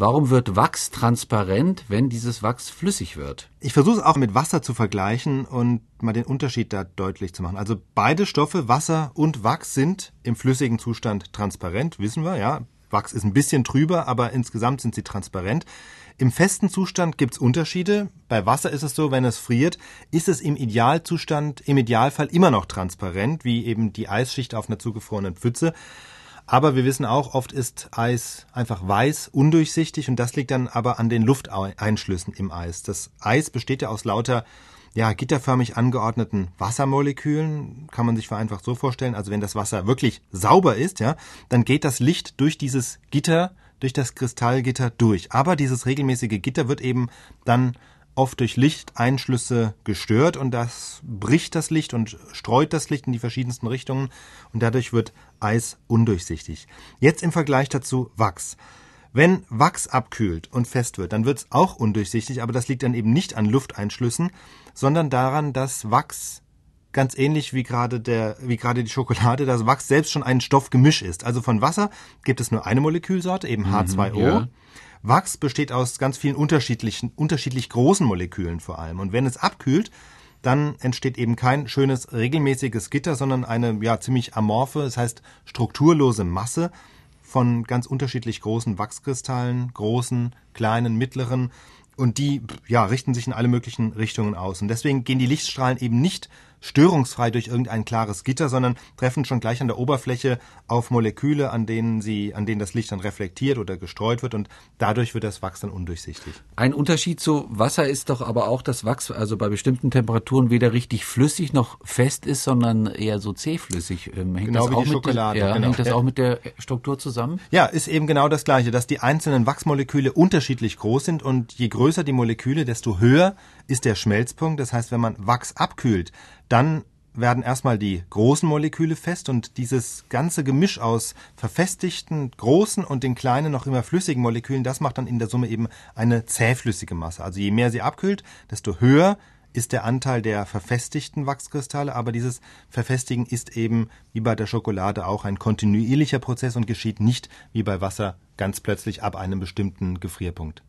Warum wird Wachs transparent, wenn dieses Wachs flüssig wird? Ich versuche es auch mit Wasser zu vergleichen und mal den Unterschied da deutlich zu machen. Also beide Stoffe, Wasser und Wachs, sind im flüssigen Zustand transparent, wissen wir, ja. Wachs ist ein bisschen trüber, aber insgesamt sind sie transparent. Im festen Zustand gibt's Unterschiede. Bei Wasser ist es so, wenn es friert, ist es im Idealzustand, im Idealfall immer noch transparent, wie eben die Eisschicht auf einer zugefrorenen Pfütze. Aber wir wissen auch, oft ist Eis einfach weiß, undurchsichtig und das liegt dann aber an den Lufteinschlüssen im Eis. Das Eis besteht ja aus lauter ja, gitterförmig angeordneten Wassermolekülen, kann man sich vereinfacht so vorstellen. Also wenn das Wasser wirklich sauber ist, ja, dann geht das Licht durch dieses Gitter, durch das Kristallgitter durch. Aber dieses regelmäßige Gitter wird eben dann oft durch Lichteinschlüsse gestört und das bricht das Licht und streut das Licht in die verschiedensten Richtungen und dadurch wird Eis undurchsichtig. Jetzt im Vergleich dazu Wachs. Wenn Wachs abkühlt und fest wird, dann wird es auch undurchsichtig, aber das liegt dann eben nicht an Lufteinschlüssen, sondern daran, dass Wachs ganz ähnlich wie gerade der, wie gerade die Schokolade, dass Wachs selbst schon ein Stoffgemisch ist. Also von Wasser gibt es nur eine Molekülsorte, eben H2O. Mhm, ja. Wachs besteht aus ganz vielen unterschiedlichen, unterschiedlich großen Molekülen vor allem. Und wenn es abkühlt, dann entsteht eben kein schönes regelmäßiges Gitter, sondern eine ja ziemlich amorphe, das heißt strukturlose Masse von ganz unterschiedlich großen Wachskristallen, großen, kleinen, mittleren und die ja richten sich in alle möglichen Richtungen aus und deswegen gehen die Lichtstrahlen eben nicht störungsfrei durch irgendein klares Gitter, sondern treffen schon gleich an der Oberfläche auf Moleküle, an denen sie, an denen das Licht dann reflektiert oder gestreut wird und dadurch wird das Wachs dann undurchsichtig. Ein Unterschied zu Wasser ist doch aber auch, dass Wachs also bei bestimmten Temperaturen weder richtig flüssig noch fest ist, sondern eher so zähflüssig. Ähm, hängt genau das wie die Schokolade. Mit, ja, genau. Hängt das auch mit der Struktur zusammen? Ja, ist eben genau das Gleiche, dass die einzelnen Wachsmoleküle unterschiedlich groß sind und je größer die Moleküle, desto höher ist der Schmelzpunkt. Das heißt, wenn man Wachs abkühlt, dann werden erstmal die großen Moleküle fest und dieses ganze Gemisch aus verfestigten großen und den kleinen noch immer flüssigen Molekülen, das macht dann in der Summe eben eine zähflüssige Masse. Also je mehr sie abkühlt, desto höher ist der Anteil der verfestigten Wachskristalle, aber dieses Verfestigen ist eben wie bei der Schokolade auch ein kontinuierlicher Prozess und geschieht nicht wie bei Wasser ganz plötzlich ab einem bestimmten Gefrierpunkt.